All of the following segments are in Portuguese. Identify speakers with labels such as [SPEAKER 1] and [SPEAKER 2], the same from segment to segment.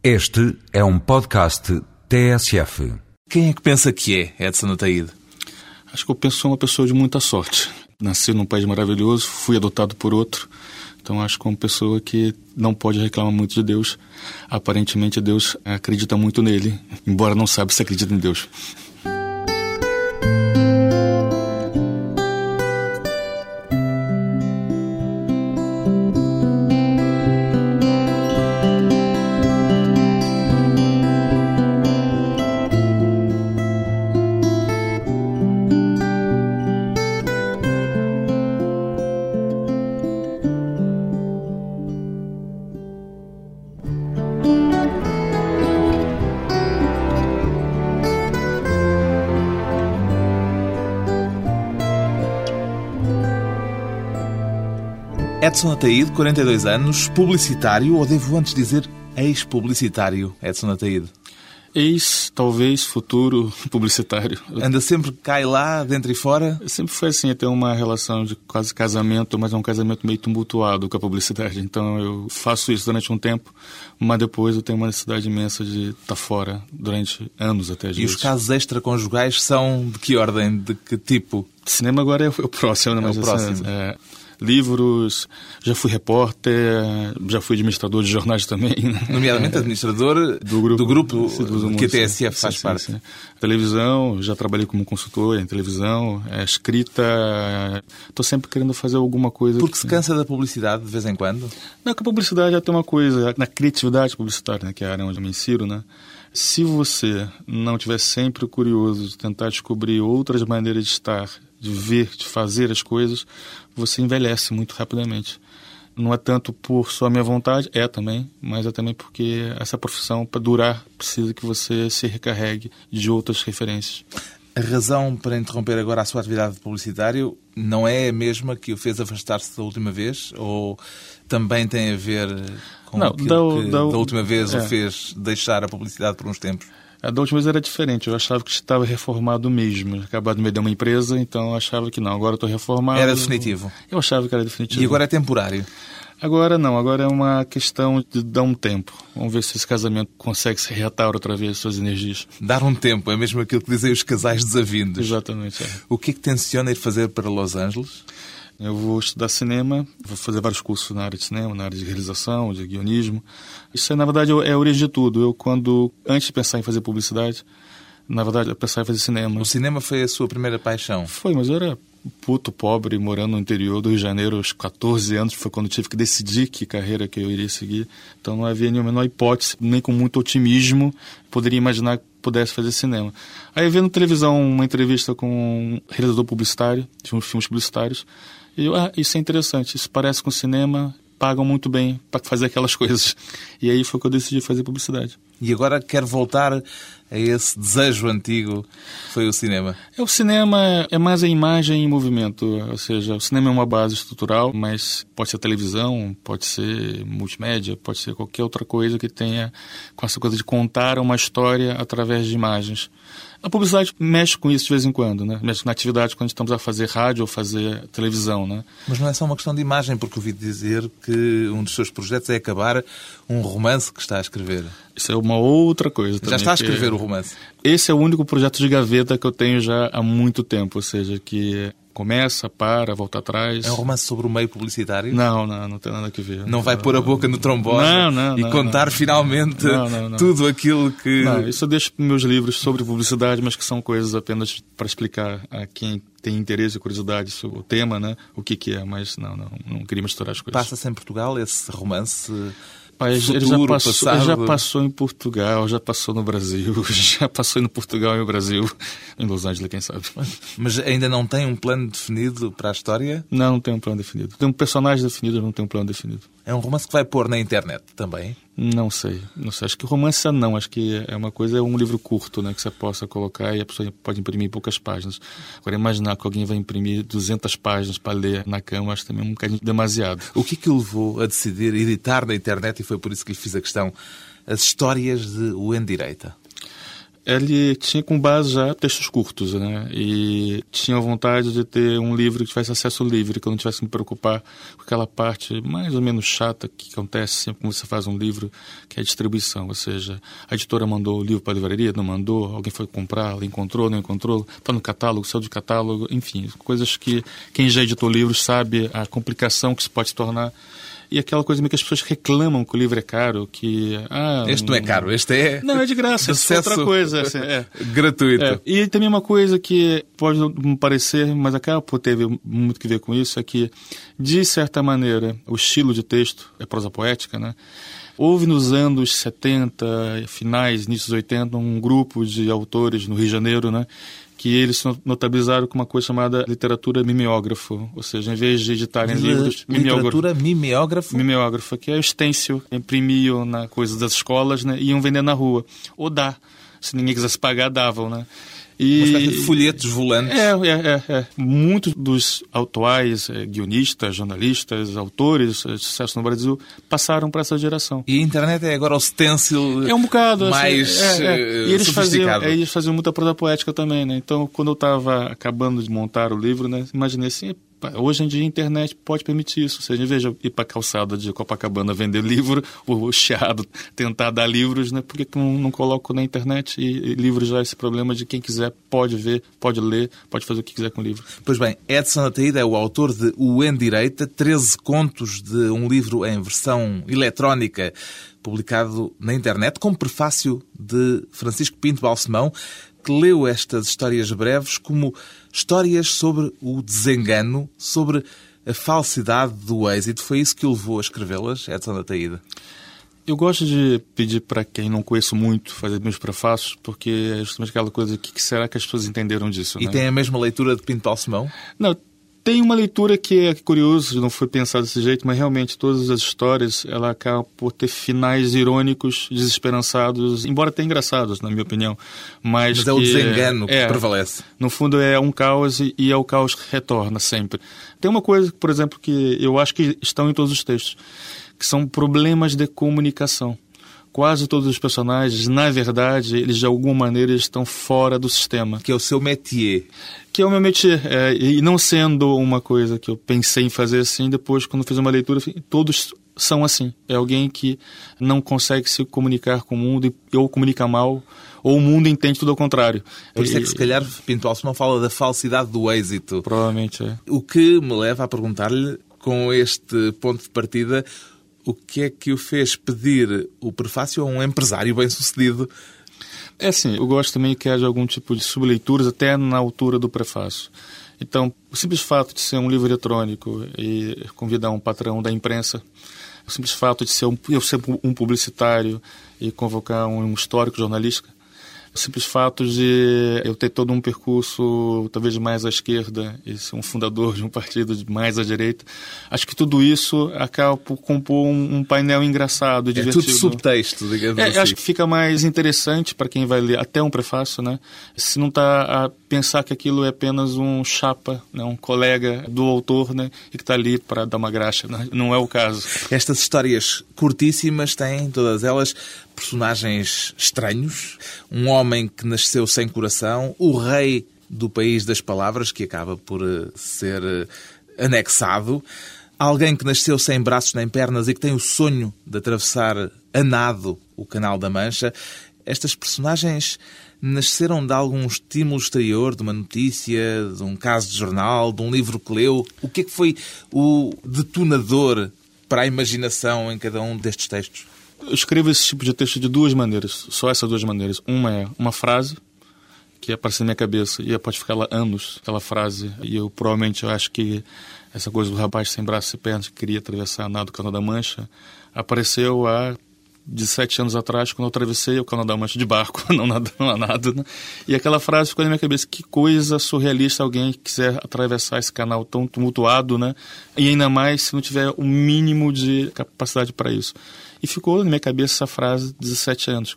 [SPEAKER 1] Este é um podcast TSF.
[SPEAKER 2] Quem é que pensa que é Edson Ataíde?
[SPEAKER 3] Acho que eu penso sou uma pessoa de muita sorte. Nasci num país maravilhoso, fui adotado por outro. Então acho que é uma pessoa que não pode reclamar muito de Deus. Aparentemente Deus acredita muito nele, embora não saiba se acredita em Deus.
[SPEAKER 2] Edson Ataíde, 42 anos, publicitário, ou devo antes dizer ex-publicitário, Edson Ataíde?
[SPEAKER 3] Ex, talvez, futuro publicitário.
[SPEAKER 2] Anda sempre, cai lá, dentro e fora?
[SPEAKER 3] Sempre foi assim, até uma relação de quase casamento, mas é um casamento meio tumultuado com a publicidade. Então eu faço isso durante um tempo, mas depois eu tenho uma necessidade imensa de estar fora durante anos até.
[SPEAKER 2] E os casos extraconjugais são de que ordem, de que tipo?
[SPEAKER 3] Cinema agora é o próximo, né?
[SPEAKER 2] É o
[SPEAKER 3] assim,
[SPEAKER 2] próximo.
[SPEAKER 3] é, livros, já fui repórter, já fui administrador de jornais também. né?
[SPEAKER 2] Nomeadamente administrador do grupo, do grupo
[SPEAKER 3] Sim,
[SPEAKER 2] que a TSF faz
[SPEAKER 3] sim,
[SPEAKER 2] parte.
[SPEAKER 3] sim. Televisão, já trabalhei como consultor em televisão, é, escrita, estou sempre querendo fazer alguma coisa.
[SPEAKER 2] Porque se cansa da publicidade de vez em quando?
[SPEAKER 3] Não, que a publicidade já tem uma coisa, na criatividade publicitária, né, que é a área onde eu me insiro, né? Se você não estiver sempre curioso de tentar descobrir outras maneiras de estar, de ver, de fazer as coisas, você envelhece muito rapidamente. Não é tanto por sua minha vontade, é também, mas é também porque essa profissão, para durar, precisa que você se recarregue de outras referências.
[SPEAKER 2] A razão para interromper agora a sua atividade de publicitário não é a mesma que o fez afastar-se da última vez? Ou também tem a ver com
[SPEAKER 3] Não,
[SPEAKER 2] aquilo
[SPEAKER 3] da-
[SPEAKER 2] que
[SPEAKER 3] da-
[SPEAKER 2] da última vez o
[SPEAKER 3] é.
[SPEAKER 2] fez deixar a publicidade por uns tempos?
[SPEAKER 3] A da última vez era diferente, eu achava que estava reformado mesmo, acabado de me dar uma empresa, então eu achava que não, agora estou reformado.
[SPEAKER 2] Era definitivo.
[SPEAKER 3] Eu achava que era definitivo.
[SPEAKER 2] E agora é temporário.
[SPEAKER 3] Agora não, agora é uma questão de dar um tempo. Vamos ver se esse casamento consegue se reatar outra vez suas energias.
[SPEAKER 2] Dar um tempo, é mesmo aquilo que dizem os casais desavindos.
[SPEAKER 3] Exatamente. é.
[SPEAKER 2] O que é que tenciona ir fazer para Los Angeles?
[SPEAKER 3] Eu vou estudar cinema, vou fazer vários cursos na área de cinema, na área de realização, de guionismo. Isso, na verdade, é a origem de tudo. Eu, quando, antes de pensar em fazer publicidade, na verdade, eu pensava em fazer cinema.
[SPEAKER 2] O cinema foi a sua primeira paixão.
[SPEAKER 3] Foi, mas eu era puto, pobre, morando no interior do Rio de Janeiro aos 14 anos. Foi quando eu tive que decidir que carreira que eu iria seguir. Então não havia nenhuma menor hipótese, nem com muito otimismo, poderia imaginar que pudesse fazer cinema. Aí eu vi na televisão uma entrevista com um realizador publicitário, de uns filmes publicitários, eu, ah, isso é interessante, isso parece com cinema, pagam muito bem para fazer aquelas coisas. E aí foi que eu decidi fazer publicidade.
[SPEAKER 2] E agora quer voltar a esse desejo antigo foi o cinema.
[SPEAKER 3] É, o cinema é mais a imagem em movimento, ou seja, o cinema é uma base estrutural, mas pode ser televisão, pode ser multimédia, pode ser qualquer outra coisa que tenha com essa coisa de contar uma história através de imagens. A publicidade mexe com isso de vez em quando, né? Mexe na atividade quando estamos a fazer rádio ou fazer televisão, né?
[SPEAKER 2] Mas não é só uma questão de imagem, porque ouvi dizer que um dos seus projetos é acabar um romance que está a escrever.
[SPEAKER 3] Isso é uma outra coisa
[SPEAKER 2] Já
[SPEAKER 3] também.
[SPEAKER 2] está a
[SPEAKER 3] que-
[SPEAKER 2] escrever o romance.
[SPEAKER 3] Esse é o único projeto de gaveta que eu tenho já há muito tempo, ou seja, que começa, para, volta atrás.
[SPEAKER 2] É um romance sobre o meio publicitário?
[SPEAKER 3] Não, não, não tem nada a ver.
[SPEAKER 2] Não vai pôr a boca no trombone
[SPEAKER 3] Não, não,
[SPEAKER 2] e contar finalmente tudo aquilo que.
[SPEAKER 3] Não, isso eu deixo para meus livros sobre publicidade, mas que são coisas apenas para explicar a quem tem interesse e curiosidade sobre o tema, né? O que que é, mas não, não, não queria misturar as coisas.
[SPEAKER 2] Passa-se em Portugal esse romance.
[SPEAKER 3] Pai, ele já
[SPEAKER 2] futuro,
[SPEAKER 3] passou,
[SPEAKER 2] passado.
[SPEAKER 3] ele já passou em Portugal, já passou no Brasil, já passou no Portugal e no Brasil, em Los Angeles, quem sabe.
[SPEAKER 2] Mas ainda não tem um plano definido para a história?
[SPEAKER 3] Não, não tem um plano definido. Tem um personagem definido, não tem um plano definido.
[SPEAKER 2] É um romance que vai pôr na internet também.
[SPEAKER 3] Não sei, não sei. Acho que romance não, acho que é uma coisa, é um livro curto, né, que você possa colocar e a pessoa pode imprimir poucas páginas. Agora, imaginar que alguém vai imprimir 200 páginas para ler na cama, acho também um bocadinho demasiado.
[SPEAKER 2] O que é que o levou a decidir editar na internet, e foi por isso que lhe fiz a questão, as histórias de O Endireita?
[SPEAKER 3] Ele tinha com base já textos curtos, né? E tinha vontade de ter um livro que tivesse acesso livre, que eu não tivesse que me preocupar com aquela parte mais ou menos chata que acontece sempre quando você faz um livro, que é a distribuição. Ou seja, a editora mandou o livro para a livraria, não mandou, alguém foi comprar, encontrou, não encontrou, está no catálogo, saiu de catálogo, enfim, coisas que quem já editou livros sabe a complicação que isso pode se tornar e aquela coisa meio que as pessoas reclamam que o livro é caro, que... Ah,
[SPEAKER 2] este não é caro, este é...
[SPEAKER 3] Não, é de graça, é outra coisa. Assim, é.
[SPEAKER 2] Gratuito. É.
[SPEAKER 3] E também uma coisa que pode não parecer, mas acaba por ter muito que ver com isso, é que, de certa maneira, o estilo de texto é prosa poética, né? Houve nos anos 70, finais, inícios 80, um grupo de autores no Rio de Janeiro, né, que eles notabilizaram com uma coisa chamada literatura mimeógrafo, ou seja, em vez de editarem
[SPEAKER 2] L
[SPEAKER 3] livros...
[SPEAKER 2] Literatura mimeógrafo?
[SPEAKER 3] Mimeógrafo, que é o stencil, imprimiam na coisa das escolas né, e iam vender na rua. Ou dá, se ninguém quisesse pagar, davam, né?
[SPEAKER 2] E, folhetos volantes.
[SPEAKER 3] É, é, é, é. Muitos dos atuais é, guionistas, jornalistas, autores de sucesso no Brasil passaram para essa geração.
[SPEAKER 2] E a internet é agora o stencil
[SPEAKER 3] é um bocado, assim,
[SPEAKER 2] mais
[SPEAKER 3] assim,
[SPEAKER 2] é, é.
[SPEAKER 3] E eles
[SPEAKER 2] faziam,
[SPEAKER 3] é, eles faziam muita prosa poética também, né? Então, quando eu estava acabando de montar o livro, né, imaginei assim, Hoje em dia a internet pode permitir isso. Ou seja, ir para a calçada de Copacabana vender livro, o Chiado tentar dar livros, né? por que não, não coloco na internet e, e livros já esse problema de quem quiser pode ver, pode ler, pode fazer o que quiser com o livro.
[SPEAKER 2] Pois bem, Edson Ataída é o autor de O Em Direita, 13 contos de um livro em versão eletrónica publicado na internet, com prefácio de Francisco Pinto Balsemão, que leu estas histórias breves como histórias sobre o desengano, sobre a falsidade do êxito. Foi isso que o levou a escrevê-las, Edson da Taída?
[SPEAKER 3] Eu gosto de pedir para quem não conheço muito fazer meus prefácios, porque é justamente aquela coisa que, que será que as pessoas entenderam disso.
[SPEAKER 2] E
[SPEAKER 3] né?
[SPEAKER 2] tem a mesma leitura de Pinto Balsemão?
[SPEAKER 3] Não, tem uma leitura que é curiosa, não foi pensada desse jeito, mas realmente todas as histórias ela acaba por ter finais irônicos, desesperançados, embora até engraçados, na minha opinião. Mas,
[SPEAKER 2] mas é o desengano que é, prevalece.
[SPEAKER 3] No fundo é um caos e é o caos que retorna sempre. Tem uma coisa, por exemplo, que eu acho que estão em todos os textos, que são problemas de comunicação quase todos os personagens, na verdade, eles de alguma maneira estão fora do sistema.
[SPEAKER 2] Que é o seu métier.
[SPEAKER 3] Que é o meu métier. É, e não sendo uma coisa que eu pensei em fazer assim, depois, quando fiz uma leitura, todos são assim. É alguém que não consegue se comunicar com o mundo ou comunica mal, ou o mundo entende tudo ao contrário.
[SPEAKER 2] Por isso é que, se calhar, Pinto não fala da falsidade do êxito.
[SPEAKER 3] Provavelmente é.
[SPEAKER 2] O que me leva a perguntar-lhe, com este ponto de partida, o que é que o fez pedir o prefácio a um empresário bem-sucedido?
[SPEAKER 3] É assim, eu gosto também que haja algum tipo de subleituras até na altura do prefácio. Então, o simples fato de ser um livro eletrônico e convidar um patrão da imprensa, o simples fato de ser um, eu ser um publicitário e convocar um histórico jornalístico, o simples fato de eu ter todo um percurso talvez mais à esquerda e ser um fundador de um partido mais à direita, acho que tudo isso acaba por compor um, um painel engraçado, divertido.
[SPEAKER 2] É tudo subtexto, digamos
[SPEAKER 3] é,
[SPEAKER 2] assim.
[SPEAKER 3] Acho que fica mais interessante para quem vai ler até um prefácio, né? Se não está a pensar que aquilo é apenas um chapa, né? um colega do autor, né? E que está ali para dar uma graxa, né? não é o caso.
[SPEAKER 2] Estas histórias curtíssimas têm, todas elas, personagens estranhos, um homem que nasceu sem coração, o rei do país das palavras, que acaba por eh, ser eh, anexado, alguém que nasceu sem braços nem pernas e que tem o sonho de atravessar a nado o Canal da Mancha. Estas personagens nasceram de algum estímulo exterior, de uma notícia, de um caso de jornal, de um livro que leu? O que é que foi o detonador para a imaginação em cada um destes textos?
[SPEAKER 3] Eu escrevo esse tipo de texto de duas maneiras, só essas duas maneiras. Uma é uma frase que aparece na minha cabeça e pode ficar lá anos, aquela frase, e eu provavelmente eu acho que essa coisa do rapaz sem braços e pernas que queria atravessar a nada do Canal da Mancha apareceu há 17 anos atrás, quando eu atravessei o Canal da Mancha de barco, não nada, não nada, né? E aquela frase ficou na minha cabeça, que coisa surrealista alguém quiser atravessar esse canal tão tumultuado, né? E ainda mais se não tiver o mínimo de capacidade para isso. E ficou na minha cabeça essa frase 17 anos.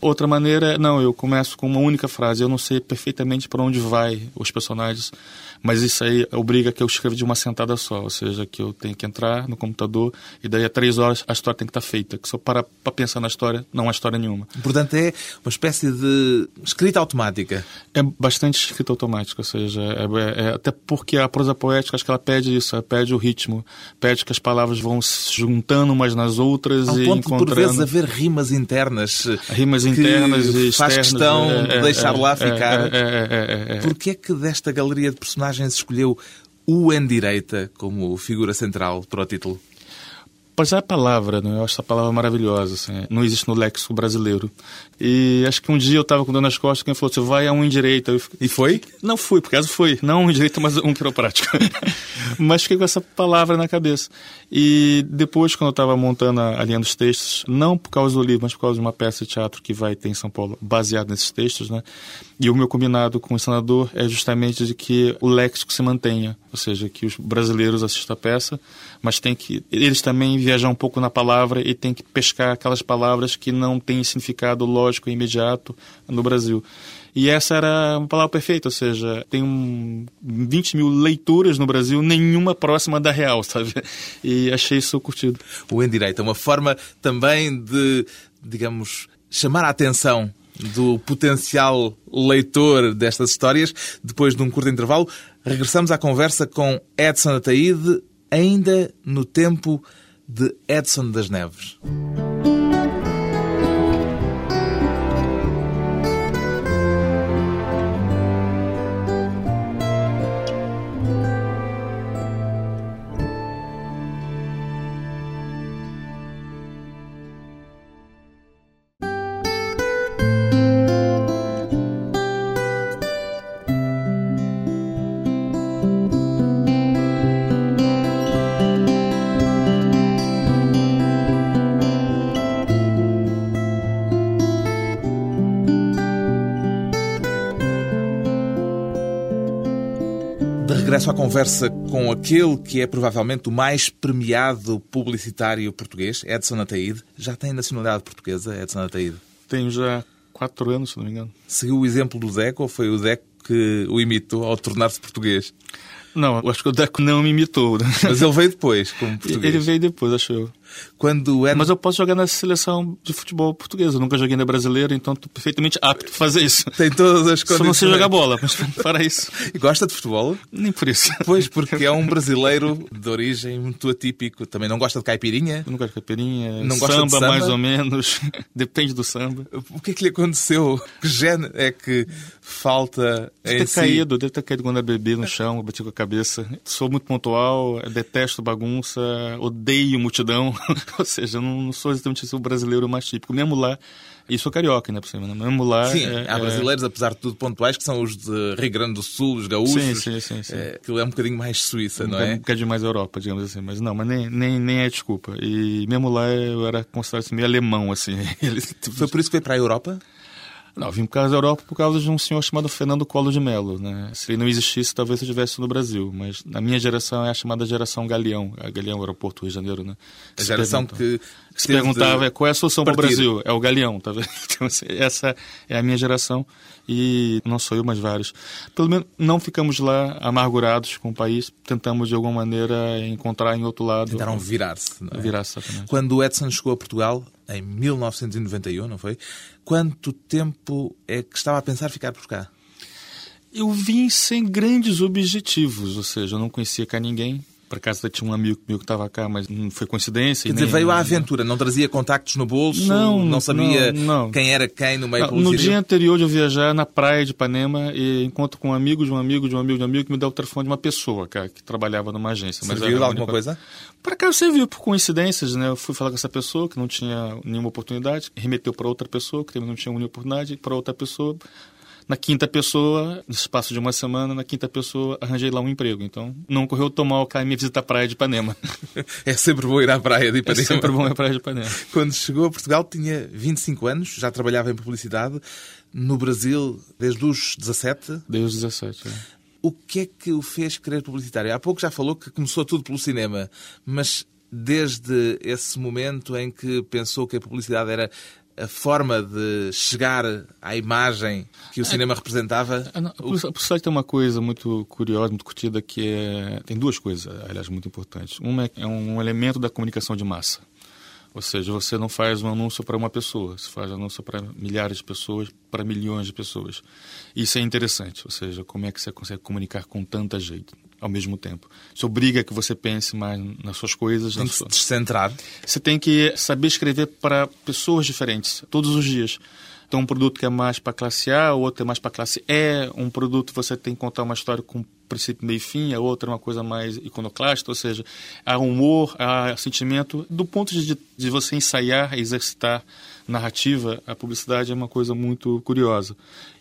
[SPEAKER 3] Outra maneira, não, eu começo com uma única frase. Eu não sei perfeitamente para onde vai os personagens, Mas isso aí obriga que eu escreva de uma sentada só, ou seja, que eu tenho que entrar no computador e daí a três horas a história tem que estar feita. Que se eu parar para pensar na história, não há história nenhuma.
[SPEAKER 2] Portanto, é uma espécie de escrita automática.
[SPEAKER 3] É bastante escrita automática, ou seja, é, é, é, até porque a prosa poética, acho que ela pede isso, ela pede o ritmo, pede que as palavras vão se juntando umas nas outras
[SPEAKER 2] Ao
[SPEAKER 3] e
[SPEAKER 2] ponto
[SPEAKER 3] encontrando...
[SPEAKER 2] de, por vezes, haver rimas internas.
[SPEAKER 3] Rimas internas e
[SPEAKER 2] faz
[SPEAKER 3] externas,
[SPEAKER 2] questão
[SPEAKER 3] é,
[SPEAKER 2] de
[SPEAKER 3] é,
[SPEAKER 2] deixar
[SPEAKER 3] é,
[SPEAKER 2] lá ficar.
[SPEAKER 3] é, é, é.
[SPEAKER 2] Porquê é que desta galeria de personagens escolheu o Endireita como figura central para o título?
[SPEAKER 3] Pois é a palavra, né? eu acho essa palavra maravilhosa, assim, não existe no léxico brasileiro. E acho que um dia eu estava com dor nas costas, quem falou, você vai a um direita. Fiquei,
[SPEAKER 2] E foi?
[SPEAKER 3] Não fui, por acaso foi. Não um direito, mas um quiroprático. mas fiquei com essa palavra na cabeça. E depois, quando eu estava montando a, a linha dos textos, não por causa do livro, mas por causa de uma peça de teatro que vai ter em São Paulo, baseada nesses textos, né? E o meu combinado com o senador é justamente de que o léxico se mantenha. Ou seja, que os brasileiros assistam a peça, mas tem que eles também viajar um pouco na palavra e tem que pescar aquelas palavras que não têm significado lógico e imediato no Brasil. E essa era uma palavra perfeita, ou seja, tem um 20 mil leituras no Brasil, nenhuma próxima da real, sabe? E achei isso curtido.
[SPEAKER 2] O Endireita, uma forma também de, digamos, chamar a atenção do potencial leitor destas histórias. Depois de um curto intervalo, regressamos à conversa com Edson Ataíde, ainda no tempo de Edson das Neves. Regresso à conversa com aquele que é provavelmente o mais premiado publicitário português, Edson Ataíde. Já tem nacionalidade portuguesa, Edson Ataíde?
[SPEAKER 3] Tenho já quatro anos, se não me engano.
[SPEAKER 2] Seguiu o exemplo do Deco ou foi o Deco que o imitou ao tornar-se português?
[SPEAKER 3] Não, acho que o Deco não me imitou. né?
[SPEAKER 2] Mas ele veio depois, como português.
[SPEAKER 3] Ele veio depois, acho eu.
[SPEAKER 2] Quando era...
[SPEAKER 3] Mas eu posso jogar na seleção de futebol portuguesa. Eu nunca joguei na brasileira, então estou perfeitamente apto para fazer isso.
[SPEAKER 2] Tem todas as
[SPEAKER 3] Só
[SPEAKER 2] condições.
[SPEAKER 3] não sei jogar bola, mas para isso,
[SPEAKER 2] E gosta de futebol?
[SPEAKER 3] nem por isso.
[SPEAKER 2] Pois, porque é um brasileiro de origem muito atípico. Também não gosta de caipirinha?
[SPEAKER 3] Não gosto de caipirinha,
[SPEAKER 2] Não gosta
[SPEAKER 3] samba,
[SPEAKER 2] de samba?
[SPEAKER 3] mais ou menos. Depende do samba.
[SPEAKER 2] O que é que lhe aconteceu? Que género é que falta
[SPEAKER 3] Deve ter
[SPEAKER 2] si?
[SPEAKER 3] caído, deve ter caído quando era bebê no chão, bati com a cabeça. Sou muito pontual, detesto bagunça, odeio multidão. Ou seja, eu não, não sou exatamente o brasileiro mais típico. Mesmo lá, e sou carioca, né, por cima, né? Mesmo lá...
[SPEAKER 2] Sim,
[SPEAKER 3] é-
[SPEAKER 2] há
[SPEAKER 3] é-
[SPEAKER 2] brasileiros, apesar de tudo, pontuais, que são os de Rio Grande do Sul, os gaúchos.
[SPEAKER 3] Sim, sim, sim, sim.
[SPEAKER 2] É, aquilo é um bocadinho mais Suíça, não
[SPEAKER 3] Um
[SPEAKER 2] é?
[SPEAKER 3] bocadinho mais Europa, digamos assim. Mas não, mas nem, nem, nem é desculpa. E mesmo lá eu era considerado assim, meio alemão, assim.
[SPEAKER 2] Foi por isso que veio para a Europa?
[SPEAKER 3] Não, vim por causa da Europa por causa de um senhor chamado Fernando Collor de Mello, né? Se ele não existisse, talvez eu estivesse no Brasil. Mas na minha geração é a chamada geração Galeão. A Galeão, aeroporto Rio de Janeiro, né?
[SPEAKER 2] A geração
[SPEAKER 3] pergunta-
[SPEAKER 2] que
[SPEAKER 3] se perguntava é, qual é a solução para o. Brasil? É o Galeão, tá vendo? Então, assim, essa é a minha geração e não sou eu, mas vários. Pelo menos não ficamos lá amargurados com o país, tentamos de alguma maneira encontrar em outro lado.
[SPEAKER 2] Tentaram virar-se. é?
[SPEAKER 3] virar exatamente.
[SPEAKER 2] Quando o Edson chegou a Portugal, em 1991, não foi? Quanto tempo é que estava a pensar ficar por cá?
[SPEAKER 3] Eu vim sem grandes objetivos, ou seja, eu não conhecia cá ninguém. Por acaso tinha um amigo meu que estava cá, mas não foi coincidência.
[SPEAKER 2] Quer
[SPEAKER 3] e
[SPEAKER 2] dizer,
[SPEAKER 3] nem-
[SPEAKER 2] veio à aventura, não trazia contactos no bolso,
[SPEAKER 3] Não,
[SPEAKER 2] sabia
[SPEAKER 3] não, não.
[SPEAKER 2] quem era quem no meio
[SPEAKER 3] Não, no dia anterior de eu viajar na praia de Ipanema e encontro com um amigo de um amigo de um amigo de um amigo que me deu o telefone de uma pessoa, cara, que trabalhava numa agência.
[SPEAKER 2] Serviu
[SPEAKER 3] era
[SPEAKER 2] de
[SPEAKER 3] a
[SPEAKER 2] alguma
[SPEAKER 3] única-
[SPEAKER 2] coisa?
[SPEAKER 3] Por acaso serviu por coincidências, né? Eu fui falar com essa pessoa que não tinha nenhuma oportunidade, remeteu para outra pessoa que também não tinha nenhuma oportunidade, para outra pessoa. Na quinta pessoa, no espaço de uma semana, na quinta pessoa, arranjei lá um emprego. Então, não correu tão mal cá em minha visita à praia de Ipanema.
[SPEAKER 2] É sempre bom ir à praia de
[SPEAKER 3] É
[SPEAKER 2] Ipanema.
[SPEAKER 3] sempre bom ir à praia de Ipanema.
[SPEAKER 2] Quando chegou a Portugal tinha 25 anos, já trabalhava em publicidade. No Brasil, desde os 17.
[SPEAKER 3] Desde os 17. é.
[SPEAKER 2] O que é que o fez querer publicitário? Há pouco já falou que começou tudo pelo cinema, mas desde esse momento em que pensou que a publicidade era a forma de chegar à imagem que o cinema representava?
[SPEAKER 3] Ah, a publicidade tem uma coisa muito curiosa, muito curtida, que é... Tem duas coisas, aliás, muito importantes. Uma é um elemento da comunicação de massa. Ou seja, você não faz um anúncio para uma pessoa, você faz um anúncio para milhares de pessoas, para milhões de pessoas. Isso é interessante, ou seja, como é que você consegue comunicar com tanta gente ao mesmo tempo. Isso obriga que você pense mais nas suas coisas.
[SPEAKER 2] Tem que
[SPEAKER 3] sua...
[SPEAKER 2] se descentrar.
[SPEAKER 3] Você tem que saber escrever para pessoas diferentes, todos os dias. Então, um produto que é mais para classe A, o outro é mais para classe E. Um produto você tem que contar uma história com princípio, meio e fim, a outra é uma coisa mais iconoclasta, ou seja, há humor, há sentimento. Do ponto de, de você ensaiar, exercitar narrativa, a publicidade é uma coisa muito curiosa.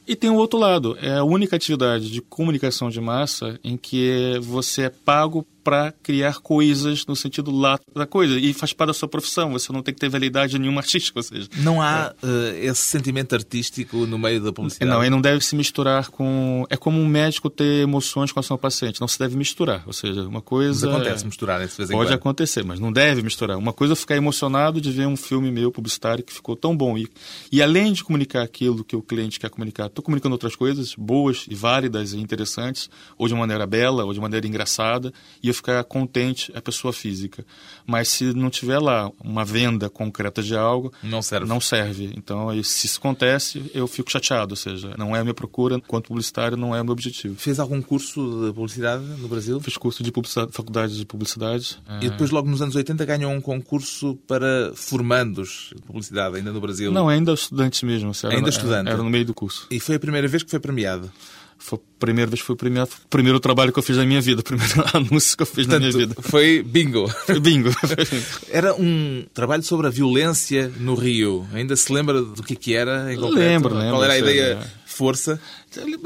[SPEAKER 3] E tem o outro lado, é a única atividade de comunicação de massa em que você é pago para criar coisas no sentido lá da coisa e faz parte da sua profissão. Você não tem que ter validade nenhuma artística, ou seja,
[SPEAKER 2] não há é. uh, esse sentimento artístico no meio da publicidade.
[SPEAKER 3] Não, e não deve se misturar com. É como um médico ter emoções com a sua paciente. Não se deve misturar, ou seja, uma coisa.
[SPEAKER 2] Mas acontece misturar de vez em
[SPEAKER 3] Pode
[SPEAKER 2] quando.
[SPEAKER 3] acontecer, mas não deve misturar. Uma coisa é ficar emocionado de ver um filme meu publicitário que ficou tão bom e, e além de comunicar aquilo que o cliente quer comunicar, estou comunicando outras coisas boas e válidas e interessantes, ou de maneira bela, ou de maneira engraçada, e eu ficar contente a pessoa física. Mas se não tiver lá uma venda concreta de algo,
[SPEAKER 2] não serve.
[SPEAKER 3] Não serve. Então, se isso acontece, eu fico chateado, ou seja, não é a minha procura, enquanto publicitário, não é o meu objetivo.
[SPEAKER 2] Fez algum curso de publicidade no Brasil?
[SPEAKER 3] Fiz curso de publicidade, faculdade de publicidade.
[SPEAKER 2] E depois, logo nos anos 80, ganhou um concurso para formandos de publicidade, ainda no Brasil?
[SPEAKER 3] Não, ainda estudantes mesmo.
[SPEAKER 2] Era, ainda estudante?
[SPEAKER 3] Era no meio do curso.
[SPEAKER 2] E foi a primeira vez que foi premiado?
[SPEAKER 3] Foi a primeira vez foi o primeiro, primeiro trabalho que eu fiz na minha vida, o primeiro anúncio que eu fiz Portanto, na minha vida.
[SPEAKER 2] Foi bingo.
[SPEAKER 3] Foi bingo.
[SPEAKER 2] era um trabalho sobre a violência no Rio. Ainda se lembra do que, que era? Em
[SPEAKER 3] lembro, lembro.
[SPEAKER 2] Qual era a ideia? É. Força?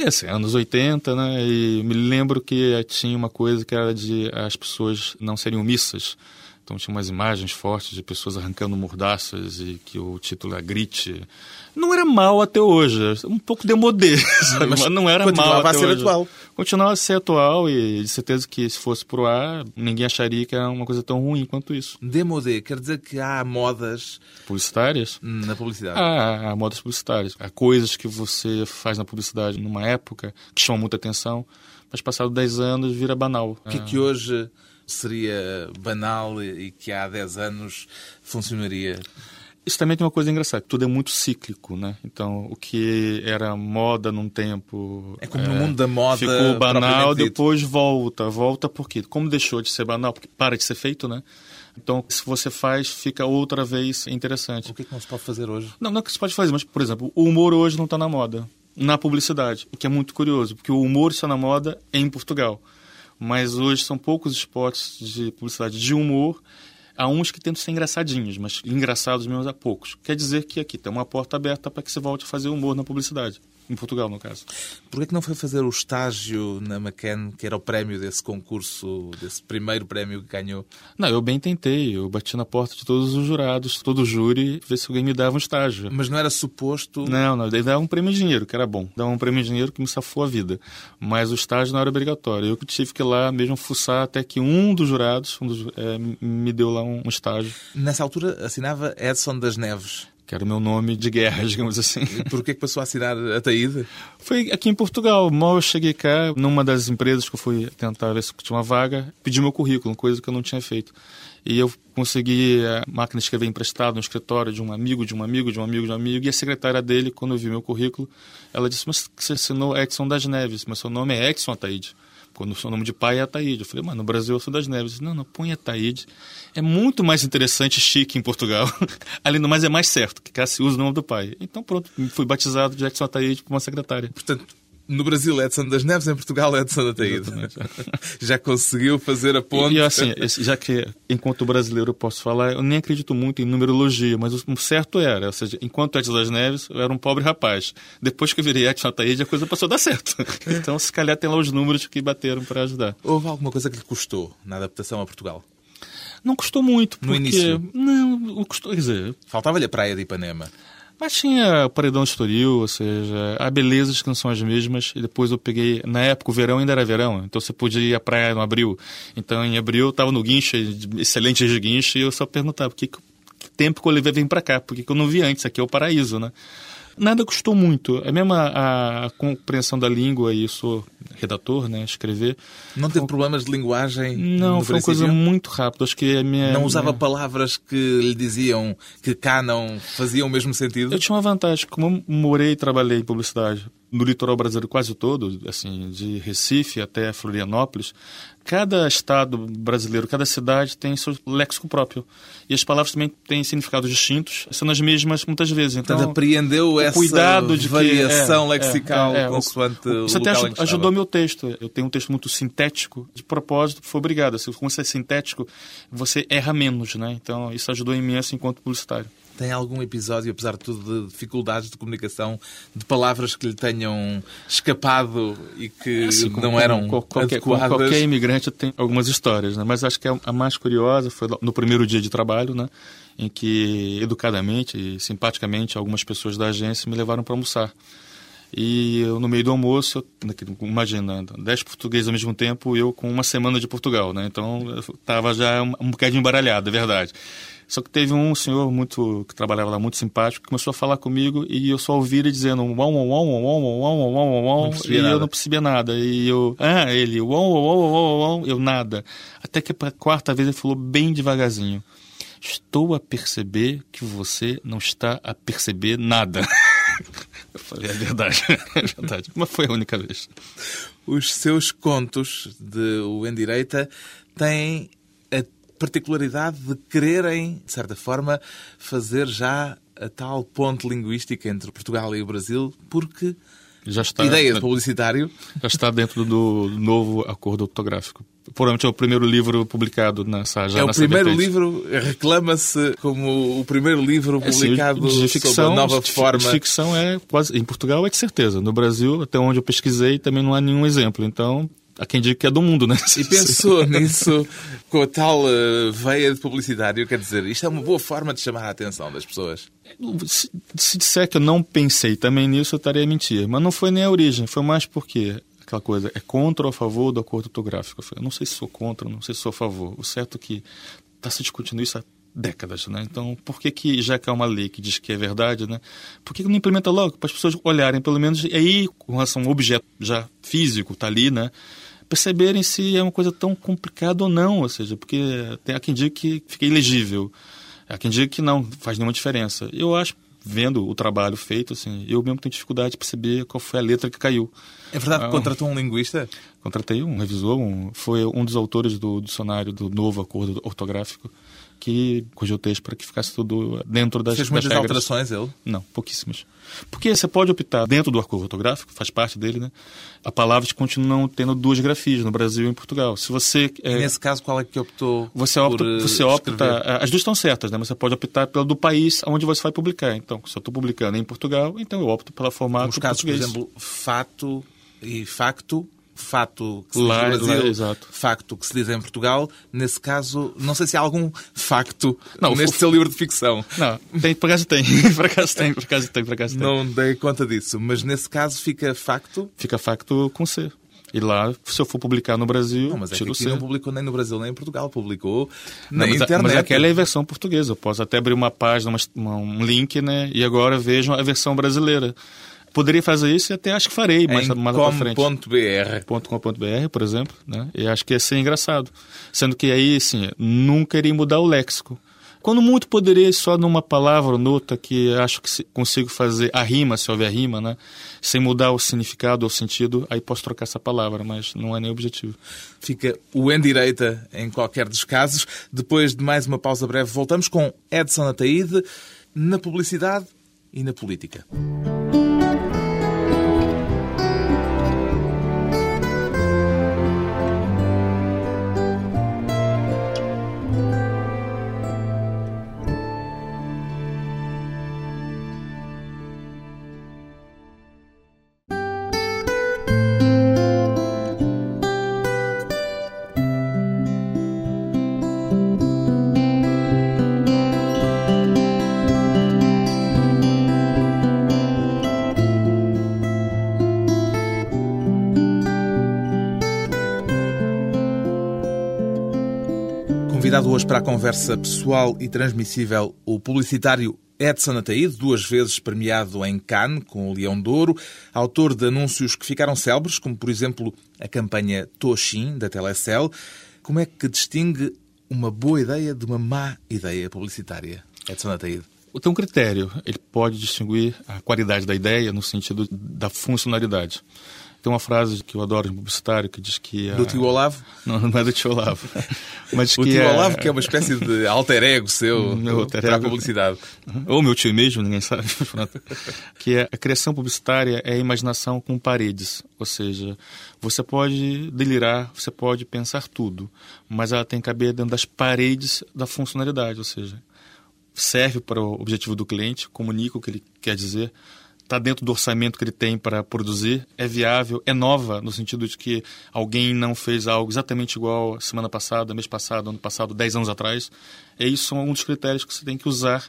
[SPEAKER 3] Assim, anos 80, né? E me lembro que tinha uma coisa que era de as pessoas não serem omissas. Então tinha umas imagens fortes de pessoas arrancando mordaças e que o título é Grite. Não era mal até hoje, um pouco demodê, mas não era mal até
[SPEAKER 2] a ser
[SPEAKER 3] hoje.
[SPEAKER 2] atual.
[SPEAKER 3] Continuava a ser atual e de certeza que se fosse pro ar, ninguém acharia que era uma coisa tão ruim quanto isso.
[SPEAKER 2] Demodê, quer dizer que há modas...
[SPEAKER 3] Publicitárias?
[SPEAKER 2] Na publicidade.
[SPEAKER 3] Ah, há modas publicitárias. Há coisas que você faz na publicidade numa época que chamam muita atenção, mas passado 10 anos vira banal.
[SPEAKER 2] O que é que hoje seria banal e que há 10 anos funcionaria?
[SPEAKER 3] Isso também tem uma coisa engraçada, tudo é muito cíclico, né? Então, o que era moda num tempo...
[SPEAKER 2] É como é, no mundo da moda...
[SPEAKER 3] Ficou banal, depois volta. Volta porque, como deixou de ser banal, porque para de ser feito, né? Então, se você faz, fica outra vez interessante.
[SPEAKER 2] O que, é que não se pode fazer hoje?
[SPEAKER 3] Não, não é que se pode fazer, mas, por exemplo, o humor hoje não está na moda. Na publicidade, o que é muito curioso, porque o humor está na moda em Portugal mas hoje são poucos spots de publicidade de humor. Há uns que tentam ser engraçadinhos, mas engraçados mesmo há poucos. Quer dizer que aqui tem uma porta aberta para que você volte a fazer humor na publicidade. Em Portugal, no caso.
[SPEAKER 2] Por que não foi fazer o estágio na McCann, que era o prémio desse concurso, desse primeiro prémio que ganhou?
[SPEAKER 3] Não, eu bem tentei. Eu bati na porta de todos os jurados, todo o júri, ver se alguém me dava um estágio.
[SPEAKER 2] Mas não era suposto...
[SPEAKER 3] Não, não. Daí dava um prêmio em dinheiro, que era bom. Dava um prêmio em dinheiro que me safou a vida. Mas o estágio não era obrigatório. Eu tive que ir lá mesmo fuçar até que um dos jurados um dos, é, me deu lá um estágio.
[SPEAKER 2] Nessa altura assinava Edson das Neves
[SPEAKER 3] que era o meu nome de guerra, digamos assim.
[SPEAKER 2] E por que passou a assinar Ataíde?
[SPEAKER 3] Foi aqui em Portugal. Mal eu cheguei cá, numa das empresas que eu fui tentar ver se tinha uma vaga, pedi meu currículo, coisa que eu não tinha feito. E eu consegui a máquina de escrever emprestado no escritório de um amigo, de um amigo, de um amigo, de um amigo. E a secretária dele, quando viu meu currículo, ela disse, mas você assinou Edson das Neves, mas seu nome é Edson Ataíde quando o seu nome de pai é Ataíde. Eu falei, mano, no Brasil eu sou das Neves. Não, não, põe Ataíde. É muito mais interessante chique em Portugal. Além do mais, é mais certo, que cá se usa o nome do pai. Então, pronto, fui batizado de Edson Ataíde por uma secretária.
[SPEAKER 2] Portanto, no Brasil é Edson das Neves, em Portugal é Edson Ataíde. já conseguiu fazer a ponte.
[SPEAKER 3] E, assim, já que enquanto brasileiro eu posso falar, eu nem acredito muito em numerologia, mas o certo era, ou seja, enquanto Edson das Neves, eu era um pobre rapaz. Depois que eu virei Edson Ataíde, a coisa passou a dar certo. Então, se calhar tem lá os números que bateram para ajudar.
[SPEAKER 2] Houve alguma coisa que lhe custou na adaptação a Portugal?
[SPEAKER 3] Não custou muito.
[SPEAKER 2] No início?
[SPEAKER 3] Não, custou, quer dizer...
[SPEAKER 2] Faltava-lhe a praia de Ipanema.
[SPEAKER 3] Mas tinha paredão de Estoril, ou seja, há belezas que não são as mesmas. E depois eu peguei, na época o verão ainda era verão, então você podia ir à praia no abril. Então em abril eu estava no guincho, excelente de guincho, e eu só perguntava o que, tempo que eu levei vir para cá, porque eu não vi antes, aqui é o paraíso, né? Nada custou muito. É mesmo a, a compreensão da língua, e sou redator, né, escrever.
[SPEAKER 2] Não teve problemas de linguagem?
[SPEAKER 3] Não, foi uma coisa muito rápida. Acho que a minha.
[SPEAKER 2] Não usava
[SPEAKER 3] minha...
[SPEAKER 2] palavras que lhe diziam que cá não faziam o mesmo sentido?
[SPEAKER 3] Eu tinha uma vantagem. Como eu morei e trabalhei em publicidade no litoral brasileiro quase todo, assim, de Recife até Florianópolis, cada estado brasileiro, cada cidade tem seu léxico próprio. E as palavras também têm significados distintos, são as mesmas muitas vezes. Então,
[SPEAKER 2] Portanto, apreendeu essa cuidado de variação que, é, lexical é, é, consoante o,
[SPEAKER 3] Isso até ajudou meu texto. Eu tenho um texto muito sintético, de propósito, foi obrigado. Se você é sintético, você erra menos, né? Então, isso ajudou imenso enquanto publicitário.
[SPEAKER 2] Tem algum episódio, apesar de tudo, de dificuldades de comunicação, de palavras que lhe tenham escapado e que assim, não como, eram como, qualquer, adequadas?
[SPEAKER 3] Qualquer imigrante tem algumas histórias, né? mas acho que a mais curiosa foi no primeiro dia de trabalho, né? em que, educadamente e simpaticamente, algumas pessoas da agência me levaram para almoçar. E eu, no meio do almoço, imagina, dez portugueses ao mesmo tempo, eu com uma semana de Portugal, né? Então, estava já um, um bocadinho embaralhado, é verdade. Só que teve um senhor muito que trabalhava lá muito simpático, que começou a falar comigo e eu só ouvi ele dizendo uau, uau, uau, uau, uau, uau, uau, uau, e eu não percebia nada. E eu, ah, ele, uau, uau, uau, uau, uau, eu nada. Até que a quarta vez ele falou bem devagarzinho. Estou a perceber que você não está a perceber nada. Eu falei, é verdade, é verdade. Mas foi a única vez.
[SPEAKER 2] Os seus contos de O Endireita têm a particularidade de quererem, de certa forma, fazer já a tal ponte linguística entre Portugal e o Brasil, porque
[SPEAKER 3] já está,
[SPEAKER 2] ideia de publicitário.
[SPEAKER 3] Já está dentro do novo acordo ortográfico. Provavelmente é o primeiro livro publicado nessa já
[SPEAKER 2] É
[SPEAKER 3] o
[SPEAKER 2] primeiro livro, reclama-se como o primeiro livro publicado é, sim, de ficção, sob a nova
[SPEAKER 3] de,
[SPEAKER 2] forma.
[SPEAKER 3] De ficção é quase. Em Portugal é de certeza. No Brasil, até onde eu pesquisei, também não há nenhum exemplo. Então, há quem diga que é do mundo, né?
[SPEAKER 2] E pensou nisso com a tal uh, veia de publicitário, quer dizer, isto é uma boa forma de chamar a atenção das pessoas.
[SPEAKER 3] Se, se disser que eu não pensei também nisso, eu estaria a mentir. Mas não foi nem a origem, foi mais porque aquela coisa, é contra ou a favor do acordo ortográfico? Eu, falei, eu não sei se sou contra, não sei se sou a favor. O certo é que está se discutindo isso há décadas, né? Então, por que que, já que é uma lei que diz que é verdade, né? Por que, que não implementa logo? Para as pessoas olharem, pelo menos, e aí, com relação a um objeto já físico, está ali, né? Perceberem se é uma coisa tão complicada ou não, ou seja, porque tem há quem diga que fica ilegível, há quem diga que não, faz nenhuma diferença. Eu acho, vendo o trabalho feito, assim, eu mesmo tenho dificuldade de perceber qual foi a letra que caiu.
[SPEAKER 2] É verdade que ah, contratou um linguista?
[SPEAKER 3] Contratei um revisor, um, foi um dos autores do dicionário do novo acordo ortográfico que texto para que ficasse tudo dentro das,
[SPEAKER 2] Fez
[SPEAKER 3] muitas
[SPEAKER 2] alterações, ele?
[SPEAKER 3] Não, pouquíssimas. Porque você pode optar dentro do acordo ortográfico, faz parte dele, né? A palavras continuam tendo duas grafias no Brasil e em Portugal. Se você
[SPEAKER 2] é, nesse caso qual é que optou?
[SPEAKER 3] Você opta, por, você opta. Escrever? As duas estão certas, né? Mas você pode optar pelo do país onde você vai publicar. Então, se eu estou publicando em Portugal, então eu opto pela formato Nos
[SPEAKER 2] casos,
[SPEAKER 3] português.
[SPEAKER 2] por exemplo, fato e facto fato que se
[SPEAKER 3] lá,
[SPEAKER 2] diz no Brasil, facto que se diz em Portugal. Nesse caso, não sei se há algum facto não, neste o... seu livro de ficção.
[SPEAKER 3] Não, tem, por acaso tem, por acaso tem, por acaso tem, por acaso tem.
[SPEAKER 2] Não dei conta disso, mas nesse caso fica facto?
[SPEAKER 3] Fica facto com C. E lá, se eu for publicar no Brasil,
[SPEAKER 2] não, mas é
[SPEAKER 3] que
[SPEAKER 2] não publicou nem no Brasil nem em Portugal, publicou na não, mas, internet.
[SPEAKER 3] Mas aquela é a versão portuguesa. Eu posso até abrir uma página, uma, um link, né? E agora vejam a versão brasileira. Poderia fazer isso e até acho que farei mais,
[SPEAKER 2] em
[SPEAKER 3] mais para frente.
[SPEAKER 2] .br.
[SPEAKER 3] .com.br, por exemplo, né? E acho que ia ser engraçado. Sendo que aí, assim, nunca iria mudar o léxico. Quando muito poderia só numa palavra ou noutra que acho que consigo fazer a rima, se houver rima, né? Sem mudar o significado ou o sentido, aí posso trocar essa palavra, mas não é nem objetivo.
[SPEAKER 2] Fica o em direita em qualquer dos casos. Depois de mais uma pausa breve, voltamos com Edson Ataíde na publicidade e na política. Convidado hoje para a conversa pessoal e transmissível o publicitário Edson Ataíde, duas vezes premiado em Cannes com o Leão de Ouro, autor de anúncios que ficaram célebres, como por exemplo a campanha Toshin, da Telecel. Como é que distingue uma boa ideia de uma má ideia publicitária, Edson Ataíde?
[SPEAKER 3] Tem um critério, ele pode distinguir a qualidade da ideia no sentido da funcionalidade. Tem uma frase que eu adoro em publicitário que diz que.
[SPEAKER 2] A... Do tio Olavo?
[SPEAKER 3] Não, não é do tio Olavo.
[SPEAKER 2] Mas o tio a... Olavo, que é uma espécie de alter ego seu alter para a publicidade.
[SPEAKER 3] Ou meu tio mesmo, ninguém sabe. que é a criação publicitária é a imaginação com paredes. Ou seja, você pode delirar, você pode pensar tudo, mas ela tem que caber dentro das paredes da funcionalidade. Ou seja, serve para o objetivo do cliente, comunica o que ele quer dizer está dentro do orçamento que ele tem para produzir, é viável, é nova, no sentido de que alguém não fez algo exatamente igual semana passada, mês passado, ano passado, dez anos atrás. É isso um dos critérios que você tem que usar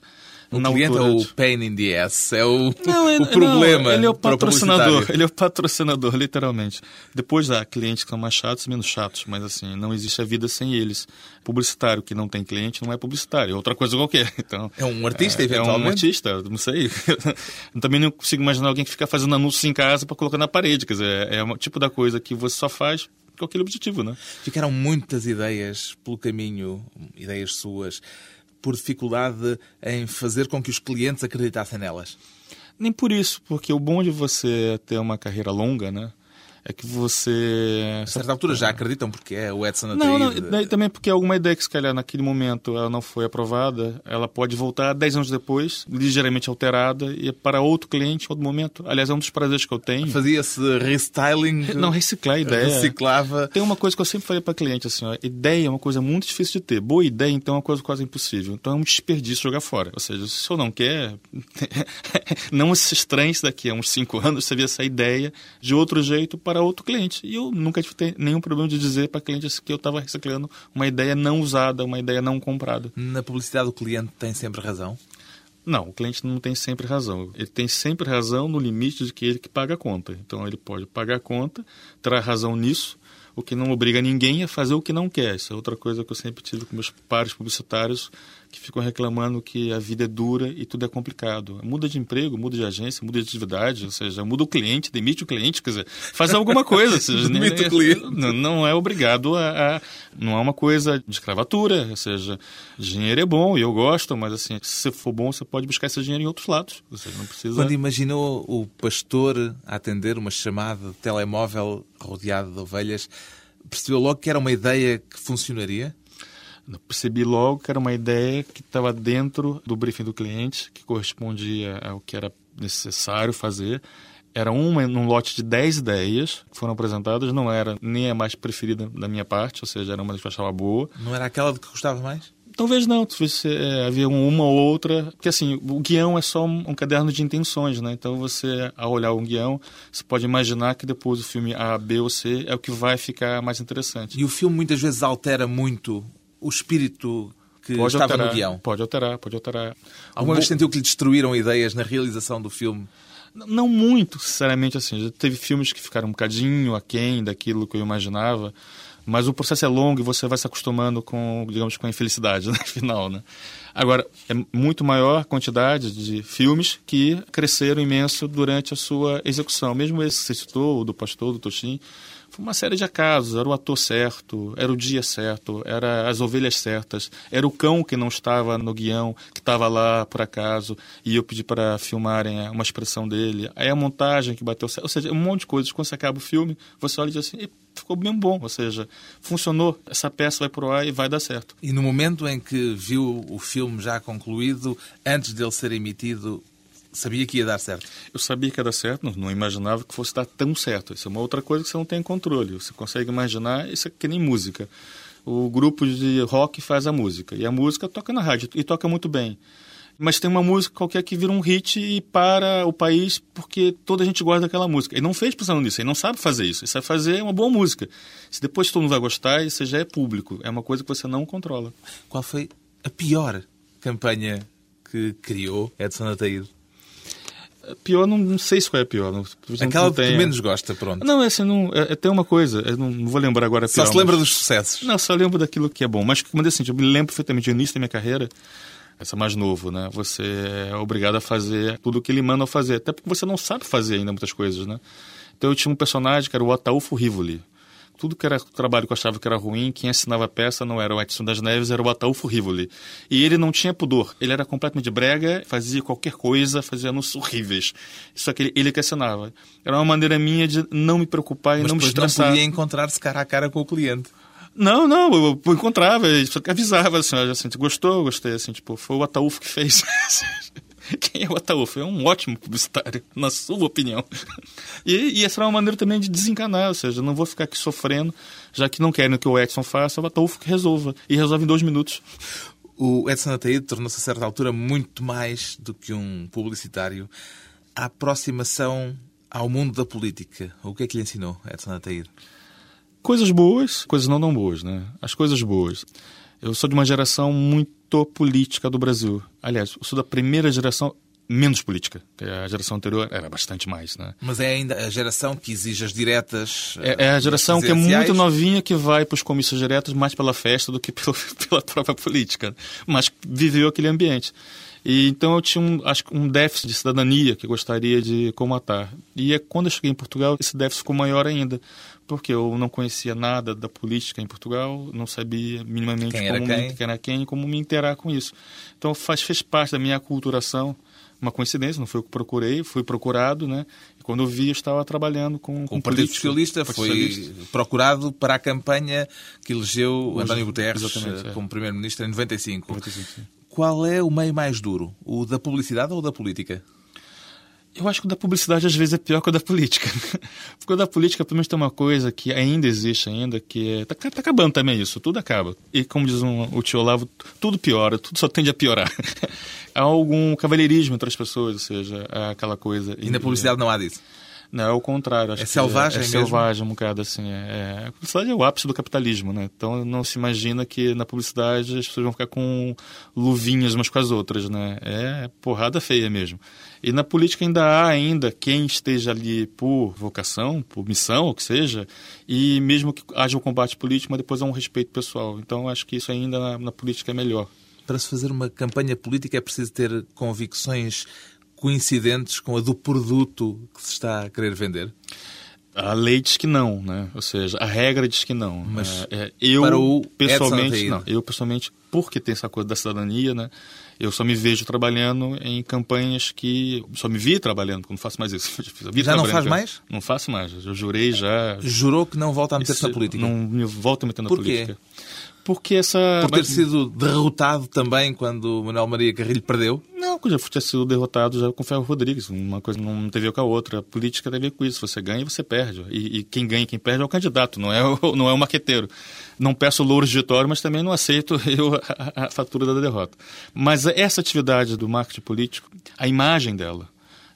[SPEAKER 2] o cliente é o pain in the ass, é o, não, ele, o problema. Não,
[SPEAKER 3] ele é o patrocinador, ele é o patrocinador, literalmente. Depois há clientes que são mais chatos e menos chatos, mas assim, não existe a vida sem eles. Publicitário que não tem cliente não é publicitário, é outra coisa qualquer. Então,
[SPEAKER 2] é um artista, é, eventualmente?
[SPEAKER 3] É um artista, não sei. Também não consigo imaginar alguém que fica fazendo anúncios em casa para colocar na parede. Quer dizer, é o tipo da coisa que você só faz com aquele objetivo, né?
[SPEAKER 2] Ficaram muitas ideias pelo caminho, ideias suas por dificuldade em fazer com que os clientes acreditassem nelas?
[SPEAKER 3] Nem por isso, porque o bom de você ter uma carreira longa, né? É que você.
[SPEAKER 2] A certa altura já acreditam porque é o Edson
[SPEAKER 3] Não, não também porque alguma ideia que se calhar naquele momento ela não foi aprovada, ela pode voltar 10 anos depois, ligeiramente alterada, e para outro cliente, outro momento. Aliás, é um dos prazeres que eu tenho.
[SPEAKER 2] Fazia-se restyling?
[SPEAKER 3] Não, reciclar a ideia.
[SPEAKER 2] Reciclava.
[SPEAKER 3] Tem uma coisa que eu sempre falei para cliente assim: ó, ideia é uma coisa muito difícil de ter. Boa ideia, então, é uma coisa quase impossível. Então é um desperdício jogar fora. Ou seja, se eu não quer, não se estranhe se daqui a uns 5 anos você vê essa ideia de outro jeito para para outro cliente. E eu nunca tive nenhum problema de dizer para clientes que eu estava reciclando uma ideia não usada, uma ideia não comprada.
[SPEAKER 2] Na publicidade, o cliente tem sempre razão?
[SPEAKER 3] Não, o cliente não tem sempre razão. Ele tem sempre razão no limite de que ele que paga a conta. Então ele pode pagar a conta, terá razão nisso, o que não obriga ninguém a fazer o que não quer. Isso é outra coisa que eu sempre tive com meus pares publicitários que ficam reclamando que a vida é dura e tudo é complicado. Muda de emprego, muda de agência, muda de atividade, ou seja, muda o cliente, demite o cliente, quer dizer, faz alguma coisa. seja,
[SPEAKER 2] demite o cliente.
[SPEAKER 3] Não, não, é obrigado a, a, Não é uma coisa de escravatura, ou seja, dinheiro é bom e eu gosto, mas assim, se for bom, você pode buscar esse dinheiro em outros lados. Seja, não precisa...
[SPEAKER 2] Quando imaginou o pastor a atender uma chamada de telemóvel rodeado de ovelhas, percebeu logo que era uma ideia que funcionaria?
[SPEAKER 3] Percebi logo que era uma ideia que estava dentro do briefing do cliente, que correspondia ao que era necessário fazer. Era uma num lote de 10 ideias que foram apresentadas, não era nem a mais preferida da minha parte, ou seja, era uma que eu achava boa.
[SPEAKER 2] Não era aquela que gostava mais?
[SPEAKER 3] Talvez não, talvez é, havia uma ou outra, porque assim, o guião é só um, um, caderno de intenções, né? Então você, ao olhar um guião, você pode imaginar que depois o filme A, B ou C é o que vai ficar mais interessante.
[SPEAKER 2] E o filme muitas vezes altera muito o espírito que pode estava
[SPEAKER 3] alterar,
[SPEAKER 2] no guião?
[SPEAKER 3] Pode alterar, pode alterar.
[SPEAKER 2] Alguma vez sentiu que lhe destruíram ideias na realização do filme?
[SPEAKER 3] Não muito, sinceramente, assim. Já teve filmes que ficaram um bocadinho aquém daquilo que eu imaginava, mas o processo é longo e você vai se acostumando com, digamos, com a infelicidade no né, final, né? Agora, é muito maior a quantidade de filmes que cresceram imenso durante a sua execução. Mesmo esse que você citou, o do Pastor, do Toshin, foi uma série de acasos. Era o ator certo, era o dia certo, era as ovelhas certas, era o cão que não estava no guião, que estava lá por acaso, e eu pedi para filmarem uma expressão dele. Aí a montagem que bateu certo. Ou seja, um monte de coisas. Quando você acaba o filme, você olha e diz assim ficou bem bom, ou seja, funcionou, essa peça vai pro ar e vai dar certo.
[SPEAKER 2] E no momento em que viu o filme já concluído, antes dele ser emitido, sabia que ia dar certo?
[SPEAKER 3] Eu sabia que ia dar certo, não, não, imaginava que fosse dar tão certo. Isso é uma outra coisa que você não tem controle. Você consegue imaginar, isso é que nem música. O grupo de rock faz a música, e a música toca na rádio, e toca muito bem. Mas tem uma música qualquer que vira um hit e para o país porque toda a gente gosta daquela música. Ele não fez pensando nisso, ele não sabe fazer isso. Ele sabe fazer uma boa música. Se depois todo mundo vai gostar, isso já é público. É uma coisa que você não controla.
[SPEAKER 2] Qual foi a pior campanha que criou Edson Ataído?
[SPEAKER 3] Pior, não, não sei se qual é pior. Não,
[SPEAKER 2] Aquela que tu menos gosta, pronto.
[SPEAKER 3] Não, é assim, não, é, é, tem uma coisa, não, não, vou lembrar agora.
[SPEAKER 2] Só
[SPEAKER 3] pior,
[SPEAKER 2] se lembra mas... dos sucessos.
[SPEAKER 3] Não, só lembro daquilo que é bom. Mas, como assim, eu me lembro perfeitamente do início da minha carreira, essa mais novo, né? Você é obrigado a fazer tudo o que ele manda fazer, até porque você não sabe fazer ainda muitas coisas, né? Então eu tinha um personagem que era o Ataúfo Rivoli. Tudo que era trabalho que eu achava que era ruim, quem assinava a peça não era o Edson das Neves, era o Ataúfo Rivoli. E ele não tinha pudor. Ele era completamente brega, fazia qualquer coisa, fazia anúncios horríveis. Só que ele, ele que assinava. Era uma maneira minha de não me preocupar e
[SPEAKER 2] Mas
[SPEAKER 3] não me estressar.
[SPEAKER 2] não podia encontrar-se cara a cara com o cliente.
[SPEAKER 3] Não, não, eu, eu encontrava, eu avisava assim, assim, gostou, gostei, assim, tipo, foi o Ataúfo que fez. Quem é o Ataúfo? É um ótimo publicitário, na sua opinião. E, e essa era uma maneira também de desencanar, ou seja, não vou ficar aqui sofrendo, já que não querem que o Edson faça, o Ataúfo que resolva. E resolve em dois minutos.
[SPEAKER 2] O Edson Ataíde tornou-se a certa altura muito mais do que um publicitário. A aproximação ao mundo da política, o que é que lhe ensinou Edson Ataíde?
[SPEAKER 3] Coisas boas, coisas não tão boas, né? As coisas boas. Eu sou de uma geração muito política do Brasil. Aliás, eu sou da primeira geração menos política. A geração anterior era bastante mais, né?
[SPEAKER 2] Mas é ainda a geração que exige as diretas.
[SPEAKER 3] É, é a geração que é muito novinha que vai para os comícios diretos mais pela festa do que pelo, pela própria política, mas viveu aquele ambiente. E então eu tinha um, acho, um déficit de cidadania que eu gostaria de comatar. E é quando eu cheguei em Portugal, esse déficit ficou maior ainda, porque eu não conhecia nada da política em Portugal, não sabia minimamente
[SPEAKER 2] quem
[SPEAKER 3] como
[SPEAKER 2] quem?
[SPEAKER 3] Me, quem era quem como me interar com isso. Então faz, fez parte da minha aculturação uma coincidência, não foi o que procurei, fui procurado, né? E quando eu vi, eu estava trabalhando com, com
[SPEAKER 2] o Partido Socialista foi procurado para a campanha que elegeu António Guterres eh, é. como Primeiro-Ministro em 95. 95 Qual é o meio mais duro? O da publicidade ou o da política?
[SPEAKER 3] Eu acho que o da publicidade às vezes é pior que o da política. Porque o da política, pelo menos, tem uma coisa que ainda existe ainda, que é... Tá, tá acabando também isso, tudo acaba. E como diz um, o tio Olavo, tudo piora, tudo só tende a piorar. há algum cavalheirismo entre as pessoas, ou seja, aquela coisa...
[SPEAKER 2] E na publicidade não há disso?
[SPEAKER 3] Não, é o contrário. Acho
[SPEAKER 2] é selvagem
[SPEAKER 3] é,
[SPEAKER 2] é
[SPEAKER 3] selvagem um bocado assim. É, é, a publicidade é o ápice do capitalismo, né? Então não se imagina que na publicidade as pessoas vão ficar com luvinhas umas com as outras, né? É porrada feia mesmo. E na política ainda há ainda quem esteja ali por vocação, por missão, o que seja, e mesmo que haja um combate político, mas depois há um respeito pessoal. Então acho que isso ainda na, na política é melhor.
[SPEAKER 2] Para se fazer uma campanha política é preciso ter convicções coincidentes com a do produto que se está a querer vender?
[SPEAKER 3] A lei diz que não, né? Ou seja, a regra diz que não.
[SPEAKER 2] Mas
[SPEAKER 3] é, eu pessoalmente não. Eu pessoalmente, porque tem essa coisa da cidadania, né? Eu só me vejo trabalhando em campanhas que só me vi trabalhando, porque não faço mais isso.
[SPEAKER 2] já não faz mais?
[SPEAKER 3] Não faço mais. Eu jurei já.
[SPEAKER 2] Jurou que não volta a meter-se na política?
[SPEAKER 3] Não me volto a meter na
[SPEAKER 2] Por
[SPEAKER 3] política.
[SPEAKER 2] Quê?
[SPEAKER 3] Porque essa.
[SPEAKER 2] Por ter sido derrotado também quando Manuel Maria Carrilho perdeu?
[SPEAKER 3] Não, já ter sido derrotado já com o Ferro Rodrigues. Uma coisa não tem a ver com a outra. A política tem a ver com isso. Você ganha e você perde. E, e quem ganha e quem perde é o candidato, não é o, não é o maqueteiro. Não peço louros de vitória, mas também não aceito eu a, a fatura da derrota. Mas essa atividade do marketing político, a imagem dela,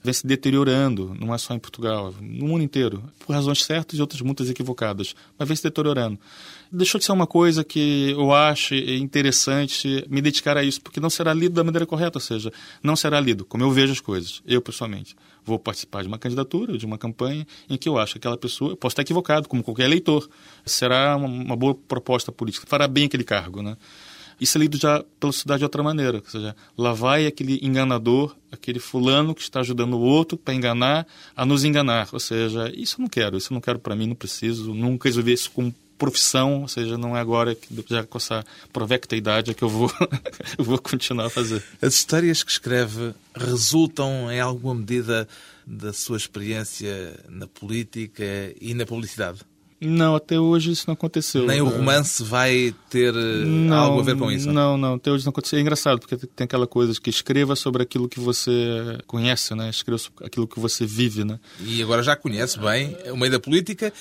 [SPEAKER 3] vem se deteriorando, não é só em Portugal, no mundo inteiro, por razões certas e outras muitas equivocadas, mas vem se deteriorando deixou de ser uma coisa que eu acho interessante me dedicar a isso, porque não será lido da maneira correta, ou seja, não será lido como eu vejo as coisas, eu pessoalmente. Vou participar de uma candidatura, de uma campanha em que eu acho que aquela pessoa, posso estar equivocado, como qualquer eleitor, será uma, boa proposta política, fará bem aquele cargo, né? Isso é lido já pela sociedade de outra maneira. Ou seja, lá vai aquele enganador, aquele fulano que está ajudando o outro para enganar, a nos enganar. Ou seja, isso eu não quero, isso eu não quero para mim, não preciso, nunca resolver isso com profissão, ou seja, não é agora que já com essa provecta idade é que eu vou, vou continuar a fazer.
[SPEAKER 2] As histórias que escreve resultam em alguma medida da sua experiência na política e na publicidade?
[SPEAKER 3] Não, até hoje isso não aconteceu.
[SPEAKER 2] Nem o romance vai ter eh, não, algo a ver com isso?
[SPEAKER 3] Não, não, até hoje não aconteceu. É engraçado, porque tem aquela coisa de que escreva sobre aquilo que você conhece, né? Escreva sobre aquilo que você vive, né?
[SPEAKER 2] E agora já conhece bem o meio da política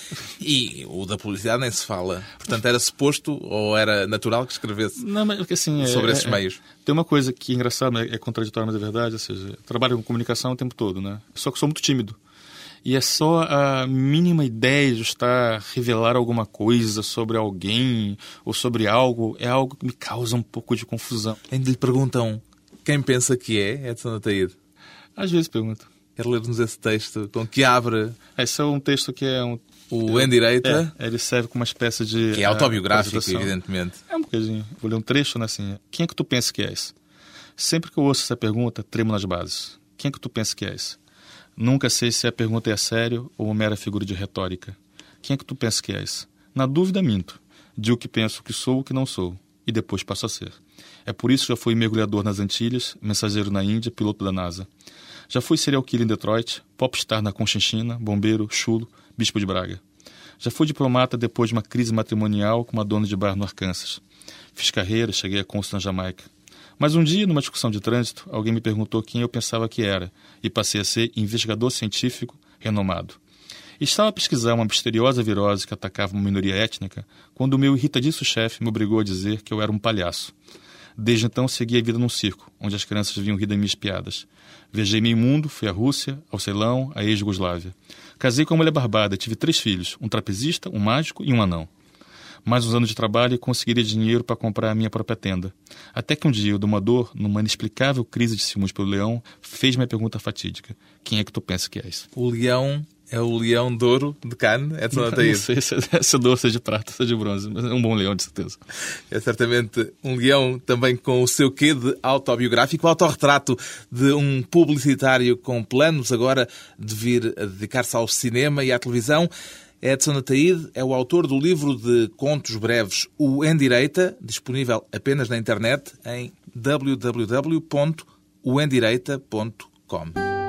[SPEAKER 2] e o da publicidade nem se fala. Portanto, era suposto ou era natural que escrevesse
[SPEAKER 3] não, mas, assim, é,
[SPEAKER 2] sobre esses
[SPEAKER 3] é,
[SPEAKER 2] meios?
[SPEAKER 3] Tem uma coisa que é engraçada, é contraditória, mas é verdade, ou seja, trabalho com comunicação o tempo todo, né? Só que sou muito tímido e é só a mínima ideia de estar revelar alguma coisa sobre alguém ou sobre algo é algo que me causa um pouco de confusão.
[SPEAKER 2] Ainda lhe perguntam quem pensa que é Edson Ataíde?
[SPEAKER 3] Às vezes pergunto.
[SPEAKER 2] Quer ler-nos esse texto com que abre
[SPEAKER 3] Esse é um texto que é um.
[SPEAKER 2] o Endireita,
[SPEAKER 3] É, ele serve como uma espécie de.
[SPEAKER 2] que é
[SPEAKER 3] eh,
[SPEAKER 2] autobiográfico, evidentemente.
[SPEAKER 3] É um bocadinho. Vou ler um trecho, né, assim. Quem é que tu pensa que és? Sempre que eu ouço essa pergunta, tremo nas bases. Quem é que tu pensa que és? Nunca sei se a pergunta é sério ou uma mera figura de retórica. Quem é que tu pensa que és? Na dúvida, minto. Digo que penso que sou o que não sou. E depois passo a ser. É por isso que já fui mergulhador nas Antilhas, mensageiro na Índia, piloto da NASA. Já fui serial killer em Detroit, popstar na Conchinchina, bombeiro, chulo, bispo de Braga. Já fui diplomata depois de uma crise matrimonial com uma dona de bar no Arkansas. Fiz carreira, cheguei a cônsul na Jamaica. Mas um dia, numa discussão de trânsito, alguém me perguntou quem eu pensava que era e passei a ser investigador científico renomado. Estava a pesquisar uma misteriosa virose que atacava uma minoria étnica quando o meu irritadiço chefe me obrigou a dizer que eu era um palhaço. Desde então segui a vida num circo, onde as crianças vinham rir das minhas piadas. Viajei meio mundo, fui à Rússia, ao Ceilão, à ex-Jugoslávia. Casei com uma mulher barbada, tive três filhos, um trapezista, um mágico e um anão. Mais uns anos de trabalho e conseguiria dinheiro para comprar a minha própria tenda. Até que um dia o domador, numa inexplicável crise de ciúmes pelo leão, fez-me a pergunta fatídica. Quem é que tu pensa que és?
[SPEAKER 2] O leão é o leão de ouro de Cannes, Edson
[SPEAKER 3] Não sei se é, se é doce, se é de prata, se é de bronze, mas é um bom leão, de certeza.
[SPEAKER 2] É certamente um leão também com o seu quê de autobiográfico, autorretrato de um publicitário com planos agora de vir a dedicar-se ao cinema e à televisão. Edson Ataíde é o autor do livro de contos breves O Endireita, disponível apenas na internet em www.oendireita.com.